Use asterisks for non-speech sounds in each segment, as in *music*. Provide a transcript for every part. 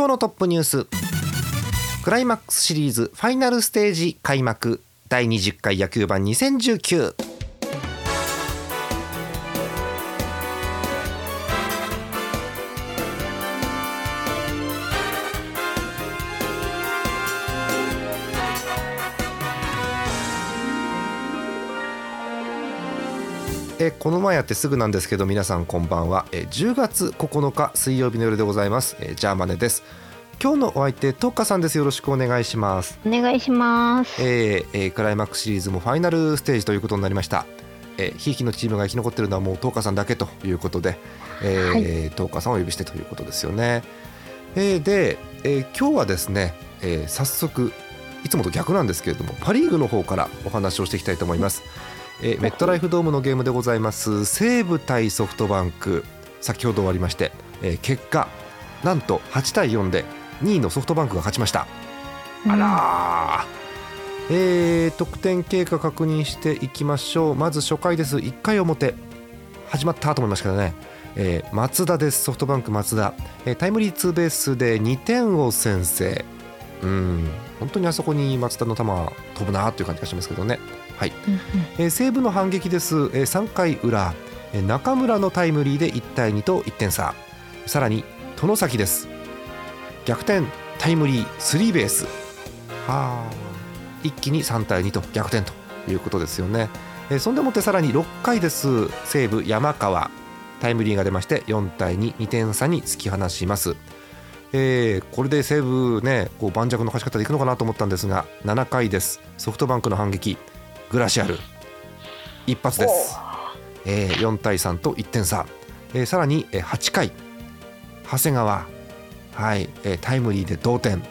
今日のトップニュース。クライマックスシリーズファイナルステージ開幕。第20回野球盤2019えこの前やってすぐなんですけど皆さんこんばんは。え10月9日水曜日の夜でございます。えジャーマネです。今日のお相手トッカさんです。よろしくお願いします。お願いします。えーえークライマックスシリーズもファイナルステージということになりました。えーひいきのチームが生き残っているのはもうトーカさんだけということで、えートーカさんをお呼びしてということですよね、えーで、えー今日はですね、えー早速いつもと逆なんですけれどもパ・リーグの方からお話をしていきたいと思います、えーメットライフドームのゲームでございます。西武対ソフトバンク。先ほど終わりまして、えー結果なんと8対4で2位のソフトバンクが勝ちました。あらー、えー得点経過確認していきましょう。まず初回です。1回表。始まったと思いましたけどね、えー松田です。ソフトバンク松田、えータイムリーツーベースで2点を先制。うん。本当にあそこに松田の球は飛ぶなという感じがしますけどねはい、うんうん。えー西武の反撃です、えー3回裏、えー中村のタイムリーで1対2と1点差。さらに外崎です。逆転タイムリースリーベース。はあ。一気に3対2と逆転ということですよね、えーそんでもってさらに6回です。西武山川。タイムリーが出まして4対22点差に突き放します。えーこれで西武ねこう盤石の勝ち方でいくのかなと思ったんですが7回です。ソフトバンクの反撃グラシアル。一発です、えー4対3と1点差、えーさらに、えー8回。長谷川。はい、えータイムリーで同点、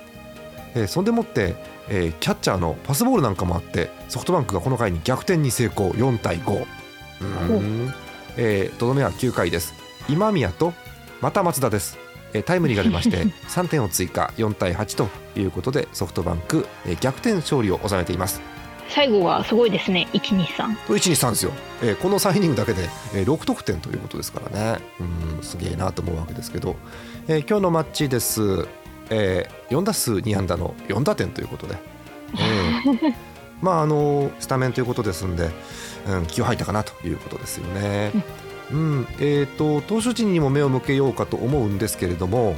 えーそんでもって、えーキャッチャーのパスボールなんかもあってソフトバンクがこの回に逆転に成功。4対5う。えーとどめは9回です。今宮とまた松田です、えータイムリーが出まして *laughs* 3点を追加。4対8ということでソフトバンク、えー逆転勝利を収めています最後はすごいですね。一二三。123ですよ、えーこの3イニングだけで、えー6得点ということですからね。うんすげえなと思うわけですけど、えー今日のマッチです、えー4打数2安打の4打点ということで、えー *laughs* まああのスタメンということですんで、うん、気を吐いたかなということですよね。うんえー、と投手陣にも目を向けようかと思うんですけれども、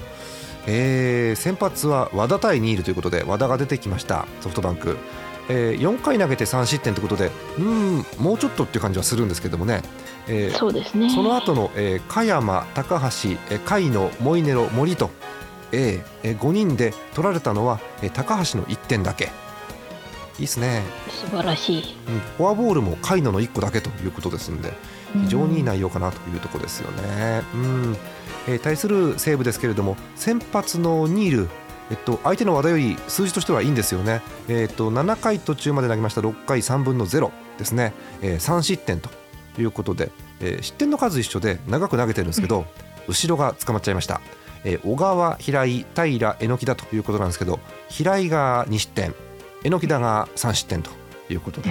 えー先発は和田対ニールということで和田が出てきました。ソフトバンク、えー4回投げて3失点ということでうんもうちょっとっていう感じはするんですけどもね、えーそうですね。その後の、えー、香山、高橋、えー、甲斐野、モイネロ、森と、えーえー5人で取られたのは、えー高橋の1点だけ。いいですね、素晴らしい。うん、フォアボールも甲斐野の1個だけということですので非常にいい内容かなというところですよね。うんえー対する西武ですけれども先発のニールえっと、相手の和田より数字としてはいいんですよね、えっと、7回途中まで投げました。6回3分の0ですね、えー3失点ということで、えー失点の数一緒で長く投げてるんですけど、後ろが捕まっちゃいました、えー小川、平井、平、榎木だということなんですけど平井が2失点榎田が3失点ということで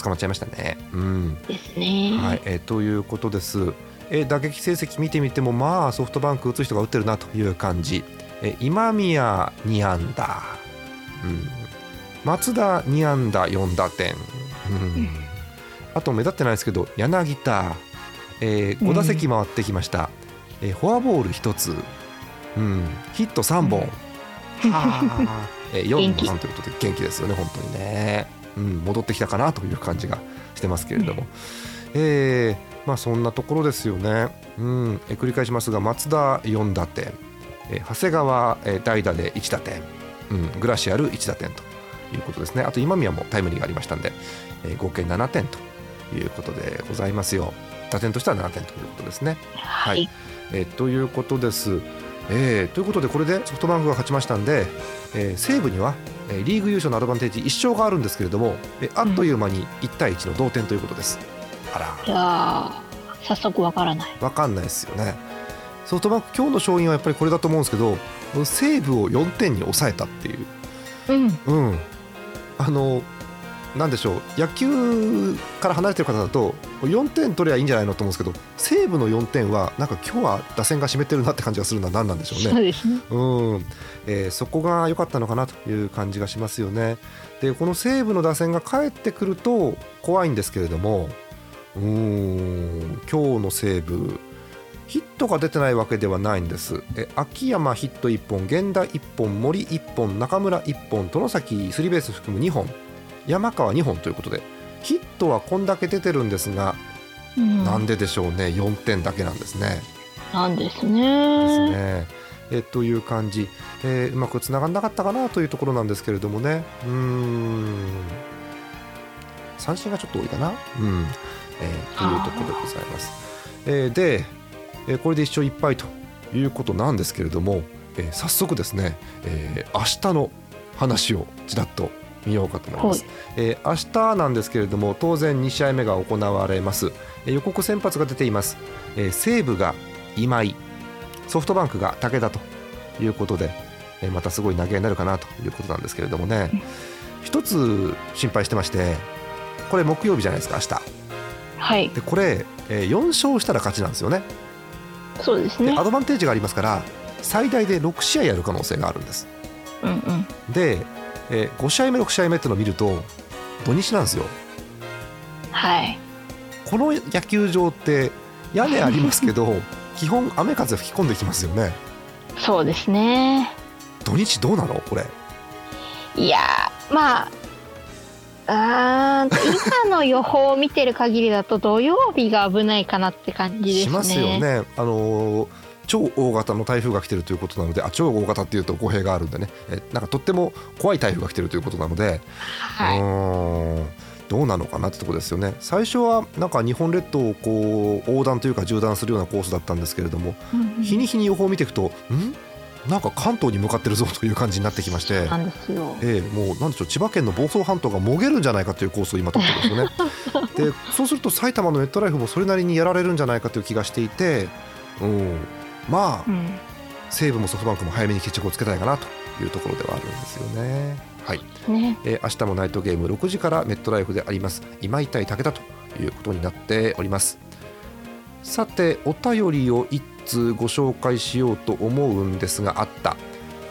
捕まっちゃいましたね。うん。ですね。はい。えーということです、えー打撃成績見てみてもまあソフトバンク打つ人が打ってるなという感じ、えー今宮2安打、うん、松田2安打4打点、うん、あと目立ってないですけど柳田、え5打席回ってきました、えーフォアボール1つ、うん、ヒット3本、はあ、*laughs* えー、4元気。本ということで元気ですよね本当にね、うん、戻ってきたかなという感じがしてますけれども、えーまあそんなところですよね、うん、えー繰り返しますが松田4打点、えー長谷川、えー代打で1打点、うん、グラシアル1打点ということですねあと今宮もタイムリーがありましたんで、えー合計7点ということでございますよ打点としては7点ということですね。はい。えーということです。えー、ということでこれでソフトバンクが勝ちましたんで、えー、西武には、えー、リーグ優勝のアドバンテージ1勝があるんですけれども、えー、あっという間に1対1の同点ということです。あらいや早速わからないわかんないですよねソフトバンク今日の勝因はやっぱりこれだと思うんですけど西武を4点に抑えたっていう、うん、うん、あのなんでしょう。野球から離れてる方だと4点取りゃいいんじゃないのと思うんですけど西武の4点はなんか今日は打線が占めてるなって感じがするのは何なんでしょうね。そうですね。うん。えー、そこが良かったのかなという感じがしますよね。でこの西武の打線が帰ってくると怖いんですけれどもうん今日の西武ヒットが出てないわけではないんです。え秋山ヒット1本源田1本森1本中村1本外崎スリーベース含む2本。山川2本ということで。ヒットはこんだけ出てるんですが、うん、なんででしょうね。4点だけなんですね。なんですね。ですね。えという感じ、えー、うまくつながんなかったかなというところなんですけれどもね。うん。三振がちょっと多いかな、うん。えー、というところでございます。えー、で、えー、これで1勝1敗ということなんですけれども、えー、早速ですね、えー、明日の話をちらっと見ようかと思います、えー、明日なんですけれども当然2試合目が行われます、えー、予告先発が出ています、えー、西武が今井ソフトバンクが武田ということで、えー、またすごい投げになるかなということなんですけれどもね。一つ心配してましてこれ木曜日じゃないですか明日。はい。でこれ、えー、4勝したら勝ちなんですよねそうですね。アドバンテージがありますから最大で6試合やる可能性があるんです、うんうん、でえー、5試合目6試合目っていうのを見ると土日なんですよ。はい。この野球場って屋根ありますけど *laughs* 基本雨風吹き込んできますよね。そうですね。土日どうなの？これ。いやまああ今の予報を見てる限りだと土曜日が危ないかなって感じですね。しますよね。あのー超大型の台風が来てるということなのであ超大型っていうと語弊があるんでね。えなんかとっても怖い台風が来てるということなので、はい、うんどうなのかなってとこですよね。最初はなんか日本列島をこう横断というか縦断するようなコースだったんですけれども、うん、日に日に予報を見ていくとん？なんか関東に向かってるぞという感じになってきまして、えー、もうなんでしょう千葉県の房総半島がもげるんじゃないかというコースを今取ってるんですよね。*laughs* でそうすると埼玉のネットライフもそれなりにやられるんじゃないかという気がしていて、うん、まあ、うん、西武もソフトバンクも早めに決着をつけたいかなというところではあるんですよね。はい、ね。えー、明日もナイトゲーム6時からネットライフであります今井対武田ということになっておりますさてお便りを1通ご紹介しようと思うんですがあった。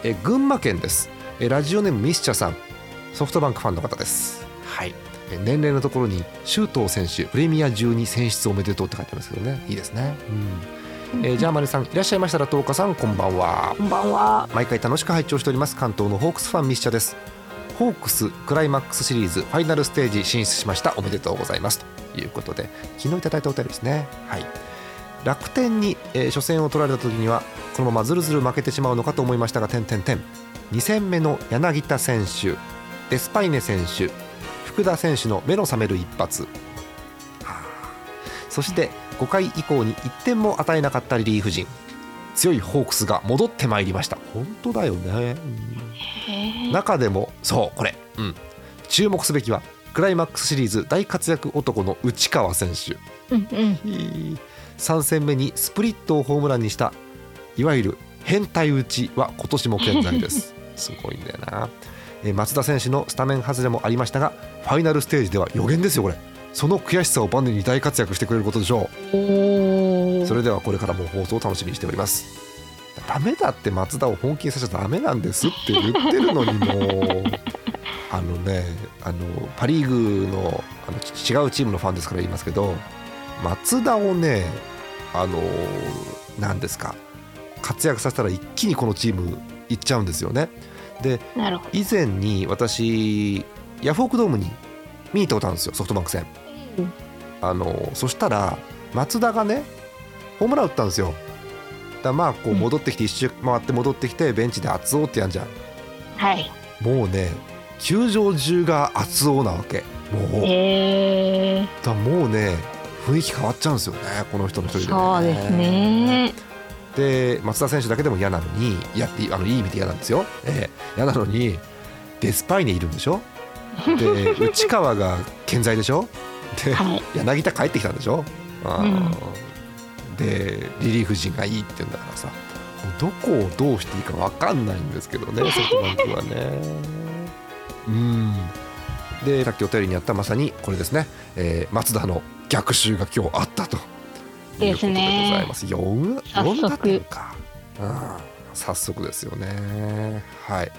え群馬県です。えラジオネームミスチャさん。ソフトバンクファンの方です。はい。年齢のところに周東選手プレミア12選出おめでとうって書いてありますけどね。いいですね。うん。えー、ジャーマネさんいらっしゃいましたら東花さんこんばんは。こんばんは。毎回楽しく拝聴しております。関東のホークスファンミッシャです。ホークスクライマックスシリーズファイナルステージ進出しました。おめでとうございます。ということで昨日いただいたお便りですね。はい。楽天に、えー、初戦を取られた時にはこのままずるずる負けてしまうのかと思いましたが点点点2戦目の柳田選手デスパイネ選手福田選手の目の覚める一発。そして5回以降に1点も与えなかったリリーフ陣。強いホークスが戻ってまいりました。本当だよね、うん、中でもそうこれ、うん、注目すべきはクライマックスシリーズ大活躍男の内川選手、うんうん、3戦目にスプリットをホームランにしたいわゆる変態打ちは今年も健在です。*laughs* すごいんだよな。松田選手のスタメン外れもありましたがファイナルステージでは予言ですよこれ。その悔しさをバネに大活躍してくれることでしょう。それではこれからも放送を楽しみにしております。ダメだって松田を本気にさせちゃダメなんですって言ってるのにもうあのねあのパ・リーグのあの違うチームのファンですから言いますけど松田をねあの何ですか活躍させたら一気にこのチームいっちゃうんですよね。で以前に私ヤフオクドームに見に行ったことあるんですよソフトバンク戦。あのそしたら松田がねホームラン打ったんですよ。だまあこう戻ってきて一周回って戻ってきてベンチで熱男ってやんじゃん。はい。もうね球場中が熱男なわけ。もう、えー、だもうね雰囲気変わっちゃうんですよねこの人の一人で、ね、そうですね。で松田選手だけでも嫌なのにいやあのいい意味で嫌なんですよ、えー、嫌なのにデスパイネいるんでしょ？で *laughs* 内川が健在でしょ？で、はい。柳田帰ってきたんでしょ、あー。でリリーフ陣がいいって言うんだからさ。どこをどうしていいか分かんないんですけどね *laughs* ソフトバンクはね。うんでさっきお便りにあったまさにこれですね、えー松田の逆襲が今日あったということでございます。4早速4打点か、うん、早速ですよね。はい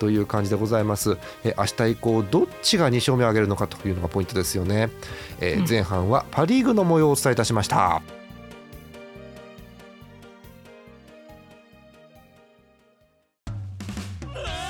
という感じでございます。えー明日以降どっちが2勝目を挙げるのかというのがポイントですよね。えーうん前半はパ・リーグの模様をお伝えいたしました。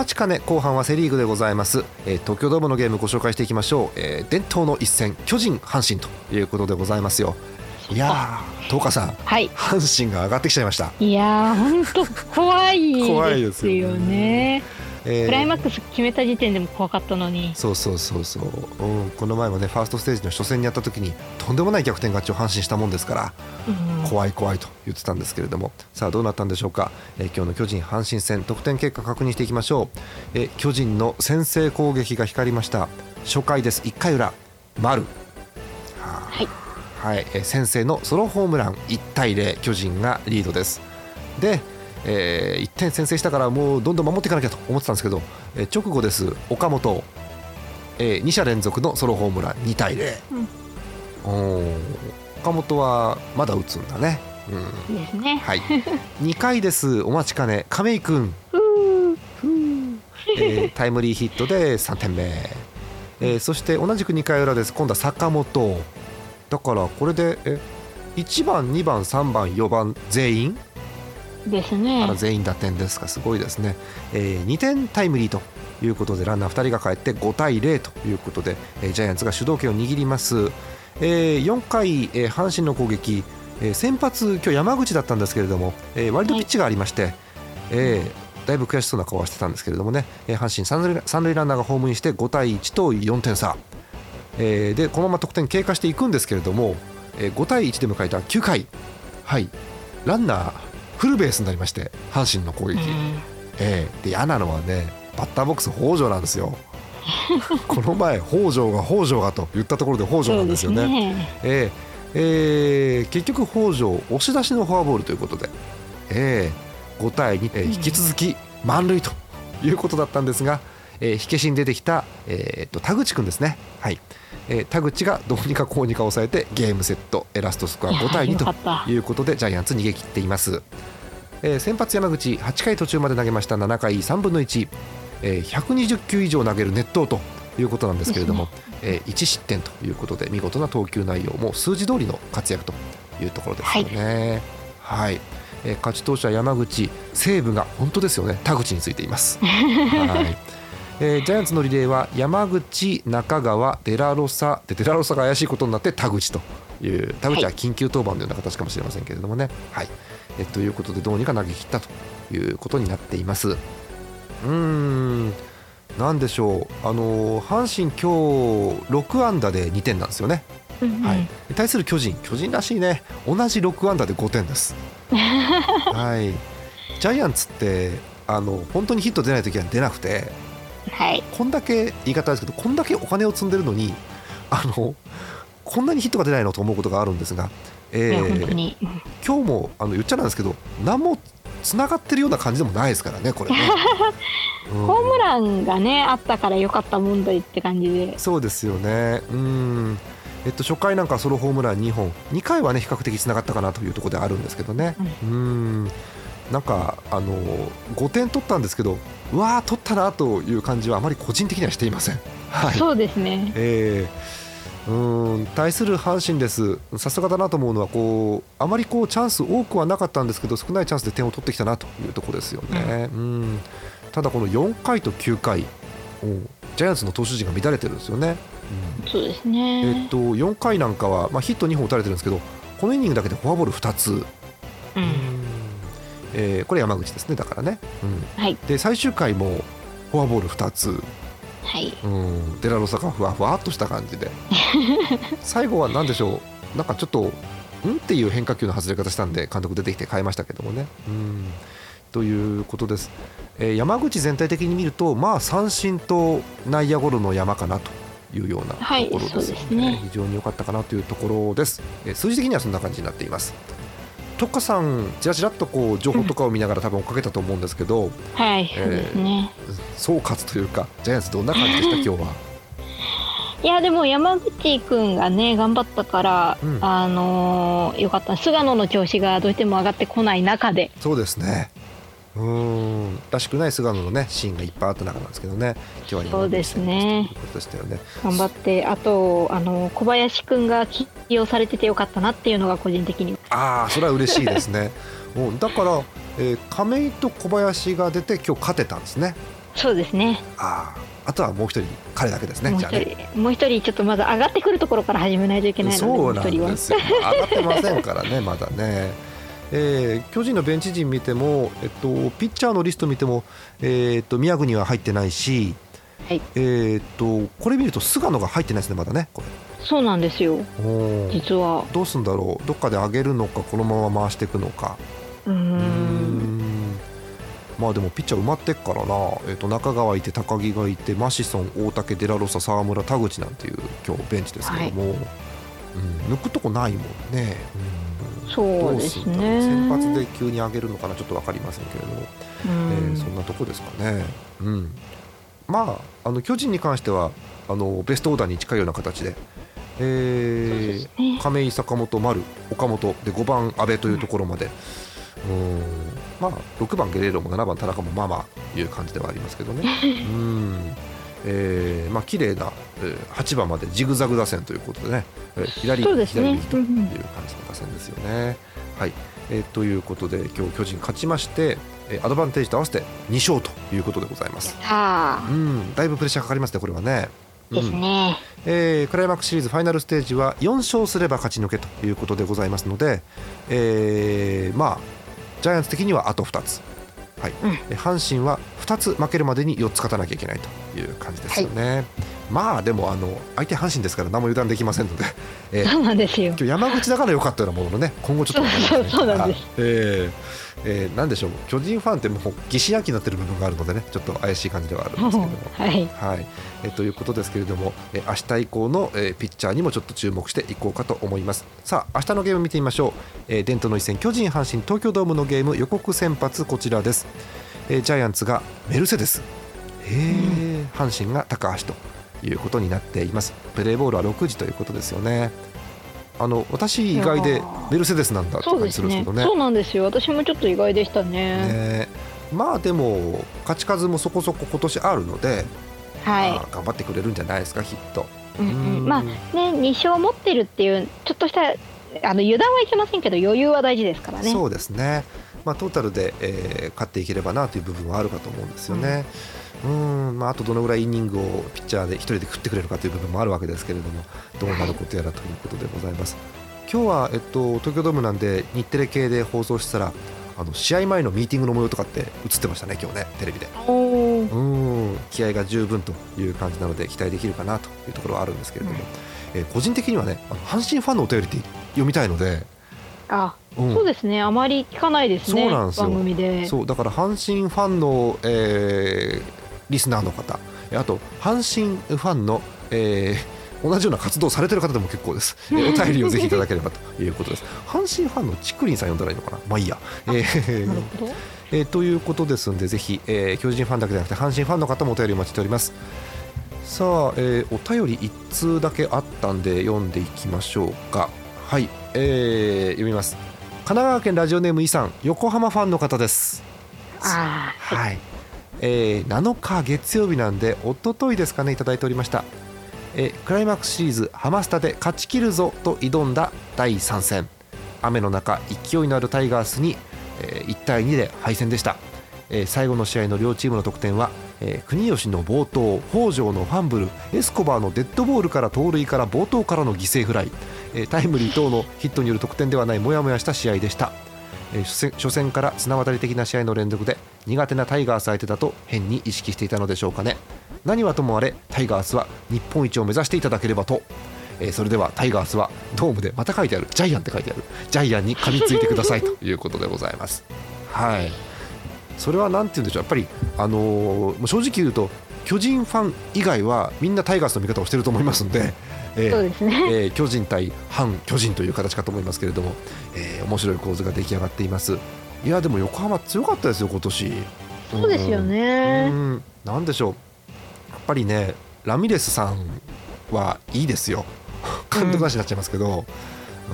待ちかね後半はセ・リーグでございます、えー東京ドームのゲームご紹介していきましょう、えー伝統の一戦巨人阪神ということでございますよ。いやー東花さんはい。阪神が上がってきちゃいました、いやー本当怖い怖いでですよねえー。クライマックス決めた時点でも怖かったのに。そうそうそうそう、うん、この前もねファーストステージの初戦にやった時にとんでもない逆転勝ちを阪神したもんですからうん。怖い怖いと言ってたんですけれども。さあどうなったんでしょうか、えー今日の巨人阪神戦得点結果確認していきましょう、えー巨人の先制攻撃が光りました。初回です。1回裏。丸。ははい。あはい、えー先制のソロホームラン。1対0巨人がリードです。で、え1点先制したからもうどんどん守っていかなきゃと思ってたんですけど、えー直後です。岡本、え2者連続のソロホームラン。2対0、おー。岡本はまだ打つんだね、うん、ですね。はい。2回です。お待ちかね。亀井君、えータイムリーヒットで3点目、えーそして同じく2回裏です。今度は坂本。だからこれでえ1番2番3番4番全員？ですね。あら全員打点ですか。すごいですね、え2点タイムリーということでランナー2人が帰って5対0ということで、えージャイアンツが主導権を握ります、えー4回、えー阪神の攻撃、えー先発今日山口だったんですけれども、えー割とピッチがありまして、えーだいぶ悔しそうな顔はしてたんですけれどもね、えー阪神三塁三塁ランナーがホームインして5対1と4点差、えーでこのまま得点経過していくんですけれども、えー5対1で迎えた9回、はい、ランナーフルベースになりまして阪神の攻撃、うん。えーで嫌なのはねバッターボックス北条なんですよ。*laughs* この前北条が北条がと言ったところで北条なんですよね。ね。えーえー結局北条押し出しのフォアボールということで、えー5対2、えー引き続き満塁ということだったんですが、えー火消しに出てきた、えーっと田口君ですね、はいえー田口がどうにかこうにか抑えてゲームセットえーラストスコアいや5対2よかった。ということでジャイアンツ逃げ切っています、えー先発山口8回途中まで投げました。7回3分の1、えー120球以上投げる熱投ということなんですけれども、えー1失点ということで見事な投球内容も数字通りの活躍というところですよね。はい、えー勝ち投手は山口。西武が本当ですよね。田口についています。*laughs* はいえージャイアンツのリレーは山口、中川、デラロサでデラロサが怪しいことになって田口という田口は緊急登板のような形かもしれませんけれどもね。はい。えーということでどうにか投げ切ったということになっています。うーん。なんでしょう、あのー阪神、今日6安打で2点なんですよね、はい、対する巨人、巨人らしいね、同じ6安打で5点です。*laughs* はい、ジャイアンツってあの本当にヒット出ないときは出なくて、はい。こんだけ言い方ですけど、こんだけお金を積んでるのに、あのこんなにヒットが出ないのと思うことがあるんですが、えー本当に。今日もあの言っちゃなんですけど、何もつながってるような感じでもないですからね、これね。*laughs* うん。ホームランがねあったから良かった問題って感じで。そうですよね。うん。えっと、初回なんかソロホームラン2本。2回はね比較的つながったかなというところであるんですけどね、うんなんかあの5点取ったんですけどうわー取ったなという感じはあまり個人的にはしていません。はい。そうですね。えーうん対する阪神です。さすがだなと思うのはこうあまりこうチャンス多くはなかったんですけど少ないチャンスで点を取ってきたなというところですよね、うん、ただこの4回と9回うんジャイアンツの投手陣が乱れてるんですよね、うん。そうですえねっ。と4回なんかは、まあ、ヒット2本打たれてるんですけどこのイニングだけでフォアボール2つ、うん。えーこれ山口ですねだからね、うん、はい。で最終回もフォアボール2つ、はい。うん、デラロサがふわふわっとした感じで。*laughs* 最後は何でしょう？なんかちょっとん？っていう変化球の外れ方したんで監督出てきて変えましたけどもね。うん。ということです、えー山口全体的に見ると、まあ、三振と内野ゴロの山かなというようなとはいころですね。非常に良かったかなというところです、えー数字的にはそんな感じになっています特化さんちらちらっとこう情報とかを見ながら多分追っかけたと思うんですけど、はい。えーそうですね。総括というかジャイアンツどんな感じでした？今日は。いやでも山口くんがね頑張ったから、うんあのーよかった菅野の調子がどうしても上がってこない中でそうですね。うーんらしくない菅野のねシーンがいっぱいあった中なんですけどね。今日はそうですねでしたよね。頑張ってあとあの小林くんが起用されててよかったなっていうのが個人的にああそれは嬉しいですね。*laughs* うんだから、えー亀井と小林が出て今日勝てたんですね。そうですねあああとはもう一人彼だけですね。もう一じゃあね。人もう一人ちょっとまず上がってくるところから始めないといけないのでそうなんですよ。上がってませんからねまだね。えー巨人のベンチ陣見ても、えっと、ピッチャーのリスト見ても、えーっと宮国は入ってないし、はい。えーっとこれ見ると菅野が入ってないですねまだねこれ。そうなんですよ。実は。どうすんだろう？どっかで上げるのかこのまま回していくのか。うん。ん。まあでもピッチャー埋まってっからな、えーっと中川いて高木がいてマシソン大竹デラロサ沢村田口なんていう今日ベンチですけども、うん、抜くとこないもんね、うんそうですどうすんだろうね先発で急に上げるのかなちょっと分かりませんけれども、うえーんそんなとこですかね。うん、まああの巨人に関してはあのベストオーダーに近いような形で、えーね。亀井、坂本、丸、岡本で5番、阿部というところまで、うん。まあ、6番、ゲレーロも7番、田中もまあまあいう感じではありますけどね。*laughs* うんえーまあ綺麗な、えー8番までジグザグ打線ということでね、えー左、そうですね。左右という感じの打線ですよね。はい。えーということで今日巨人勝ちまして、えーアドバンテージと合わせて2勝ということでございます。うん、だいぶプレッシャーかかりますね、これはね。ですうんね、えークライマックスシリーズファイナルステージは4勝すれば勝ち抜けということでございますので、えーまあジャイアンツ的にはあと2つ、はい。うん。え阪神は2つ負けるまでに4つ勝たなきゃいけないという感じですよね。まあでもあの相手阪神ですから何も油断できませんので、*laughs* えーそうなんですよ。今日山口だから良かったようなもののね今後ちょっと分かりませんそうそうなんですえーえーなんでしょう。巨人ファンってもう疑心暗鬼になってる部分があるのでねちょっと怪しい感じではあるんですけども。*laughs* はい。はい、えーということですけれども、えー明日以降の、えーピッチャーにもちょっと注目していこうかと思います。さあ明日のゲーム見てみましょう、えー伝統の一戦巨人阪神東京ドームのゲーム予告先発こちらです、えージャイアンツがメルセデス。へー阪神が高橋ということになっています。プレーボールは6時ということですよね。あの私意外でメルセデスなんだって感じするんですけどね。そうなんですよ。私もちょっと意外でしたね。ねまあでも勝ち数もそこそこ今年あるので、はい。まあ頑張ってくれるんじゃないですかきっと。うんううん。ん、まあね2勝持ってるっていうちょっとしたあの油断はいけませんけど余裕は大事ですからね。そうですね、まあ、トータルで、えー勝っていければなという部分はあるかと思うんですよね。うんまあ、あとどのぐらいイニングをピッチャーで一人で食ってくれるかという部分もあるわけですけれどもどうなることやらということでございます。今日は、えっと、東京ドームなんで日テレ系で放送したらあの試合前のミーティングの模様とかって映ってましたね今日ねテレビで。うん気合が十分という感じなので期待できるかなというところはあるんですけれども、えー個人的にはねあの阪神ファンのお便りって読みたいので、あ、うん。そうですねあまり聞かないですねそうなんですよ。番組で。そうだから阪神ファンの、えーリスナーの方。えあと阪神ファンの、えー同じような活動をされてる方でも結構です、*laughs* えーお便りをぜひいただければということです。阪神ファンのちくりんさん呼んだらいいのかな？まあいいや、えーなるほど。えーということですのでぜひ、えー巨人ファンだけじゃなくて阪神ファンの方もお便りお待ちしております。さあ、えーお便り1通だけあったんで読んでいきましょうか。はい、えー読みます。神奈川県ラジオネームイさん横浜ファンの方です。あーはい、えー7日月曜日なんで一昨日ですかねいただいておりました。えークライマックスシリーズハマスタで勝ち切るぞと挑んだ第3戦。雨の中勢いのあるタイガースに、えー1対2で敗戦でした、えー最後の試合の両チームの得点は、えー国吉の冒頭北条のファンブルエスコバーのデッドボールから盗塁から冒頭からの犠牲フライ、えータイムリー等のヒットによる得点ではないモヤモヤした試合でした。初戦から綱渡り的な試合の連続で苦手なタイガース相手だと変に意識していたのでしょうかね。何はともあれタイガースは日本一を目指していただければと、えーそれではタイガースはドームでまた書いてあるジャイアンって書いてあるジャイアンに噛みついてくださいと *laughs* いうことでございます。はい。それはなんて言うんでしょうやっぱりあのーもう正直言うと巨人ファン以外はみんなタイガースの味方をしてると思いますんで、えーそうですね。えー巨人対反巨人という形かと思いますけれども、えー面白い構図が出来上がっています。いやでも横浜強かったですよ今年。そうですようね。ん。なんでしょう。やっぱりねラミレスさんはいいですよ。*laughs* 監督なしになっちゃいますけど、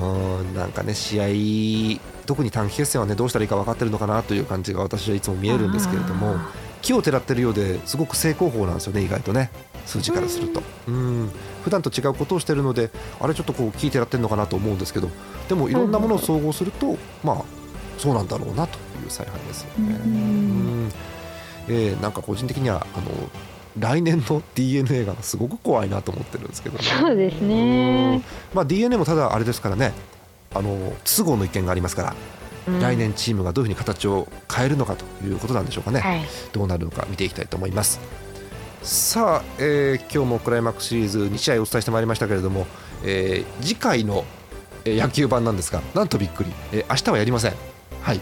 うん、なんかね試合特に短期決戦はねどうしたらいいか分かってるのかなという感じが私はいつも見えるんですけれどもあ木をてらってるようですごく正攻法なんですよね意外とね数字からするとうん普段と違うことをしてるのであれちょっとこう木てらってるのかなと思うんですけどでもいろんなものを総合するとまあそうなんだろうなという采配ですよね。うんうんえーなんか個人的にはあの来年の d n a がすごく怖いなと思ってるんですけどね。そうですね。まあ、d n a もただあれですからねあの都合の意見がありますから、うん来年チームがどういうふうに形を変えるのかということなんでしょうかね、はい。どうなるのか見ていきたいと思いますさあ、えー今日もクライマックスシリーズ2試合お伝えしてまいりましたけれども、えー次回のえー野球版なんですがなんとびっくり、えー明日はやりません。はい、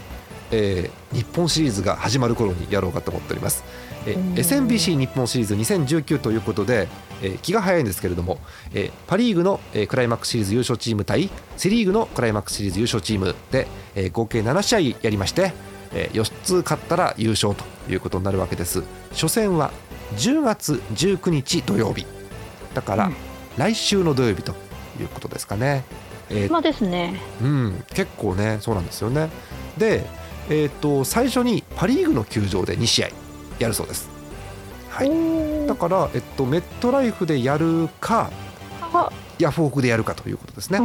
えー日本シリーズが始まる頃にやろうかと思っております、えーうん。SMBC 日本シリーズ2019ということで、えー気が早いんですけれども、えーパ・リーグの、えークライマックスシリーズ優勝チーム対セ・リーグのクライマックスシリーズ優勝チームで、えー合計7試合やりまして、え4つ勝ったら優勝ということになるわけです。初戦は10月19日土曜日だから、うん。来週の土曜日ということですかね、えーまあですね。うん、結構ねそうなんですよね。で、えー、と最初にパ・リーグの球場で2試合やるそうです、はい、だから、えっと、メットライフでやるかあ。ヤフオクでやるかということですね、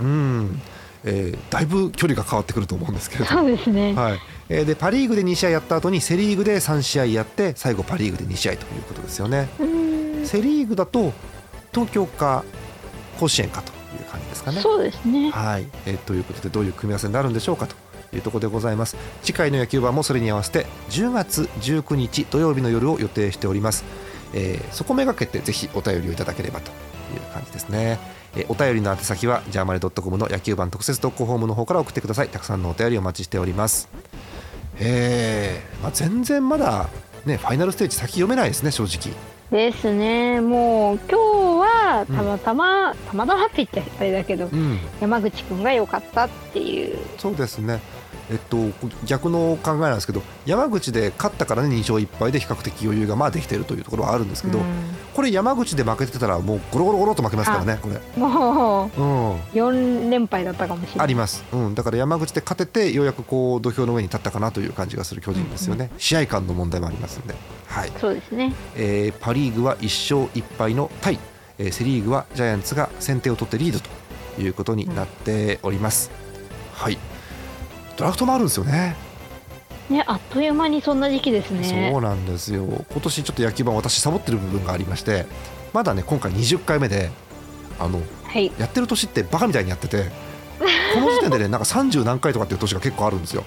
うん。えーだいぶ距離が変わってくると思うんですけれども。そうですね。はいえーでパ・リーグで2試合やった後にセ・リーグで3試合やって最後パ・リーグで2試合ということですよね。うん。セ・リーグだと東京か甲子園かという感じですかね。そうですね。はい、えーということでどういう組み合わせになるんでしょうかというところでございます。次回の野球版もそれに合わせて10月19日土曜日の夜を予定しております、えーそこめがけてぜひお便りをいただければという感じですね、えーお便りの宛先はジャーマネドットコムの野球版特設投稿フォームの方から送ってください。たくさんのお便りお待ちしておりますえーまあ、全然まだねファイナルステージ先読めないですね正直ですね。もう今日はたまたま、たまたまって言ってあれだけど、うん山口くんが良かったっていう。そうですね。えっと、逆の考えなんですけど山口で勝ったからね2勝1敗で比較的余裕がまあできているというところはあるんですけど、うん。これ山口で負けてたらもうゴロゴロゴロと負けますからねこれ、もううん、4連敗だったかもしれない。あります、うん、だから山口で勝ててようやくこう土俵の上に立ったかなという感じがする巨人ですよね、試合間の問題もありますんで、はい。そうですね。えーパ・リーグは1勝1敗のタイ、えーセ・リーグはジャイアンツが先手を取ってリードということになっております、はいドラフトもあるんですよねね、あっという間にそんな時期ですね。そうなんですよ今年ちょっと野球盤私サボってる部分がありましてまだね今回20回目であのはい。やってる年ってバカみたいにやっててこの時点でねなんか30何回とかっていう年が結構あるんですよ。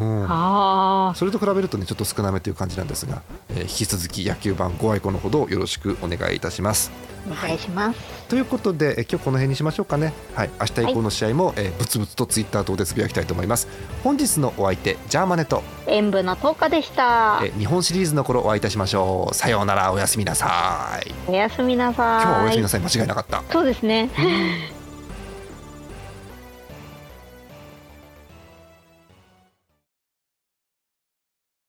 うん、あそれと比べるとねちょっと少なめという感じなんですが、えー引き続き野球盤ご愛顧のほどよろしくお願いいたします。あ、お願いします。ということで、えー今日この辺にしましょうかね。はい、明日以降の試合も、えーぶつぶつとツイッター等でつぶやきたいと思います。本日のお相手ジャーマネと、塩分の10日でした。えー日本シリーズの頃お会いいたしましょう。さようならおやすみなさい。おやすみなさい。今日はおやすみなさい間違いなかった。そうですね。うん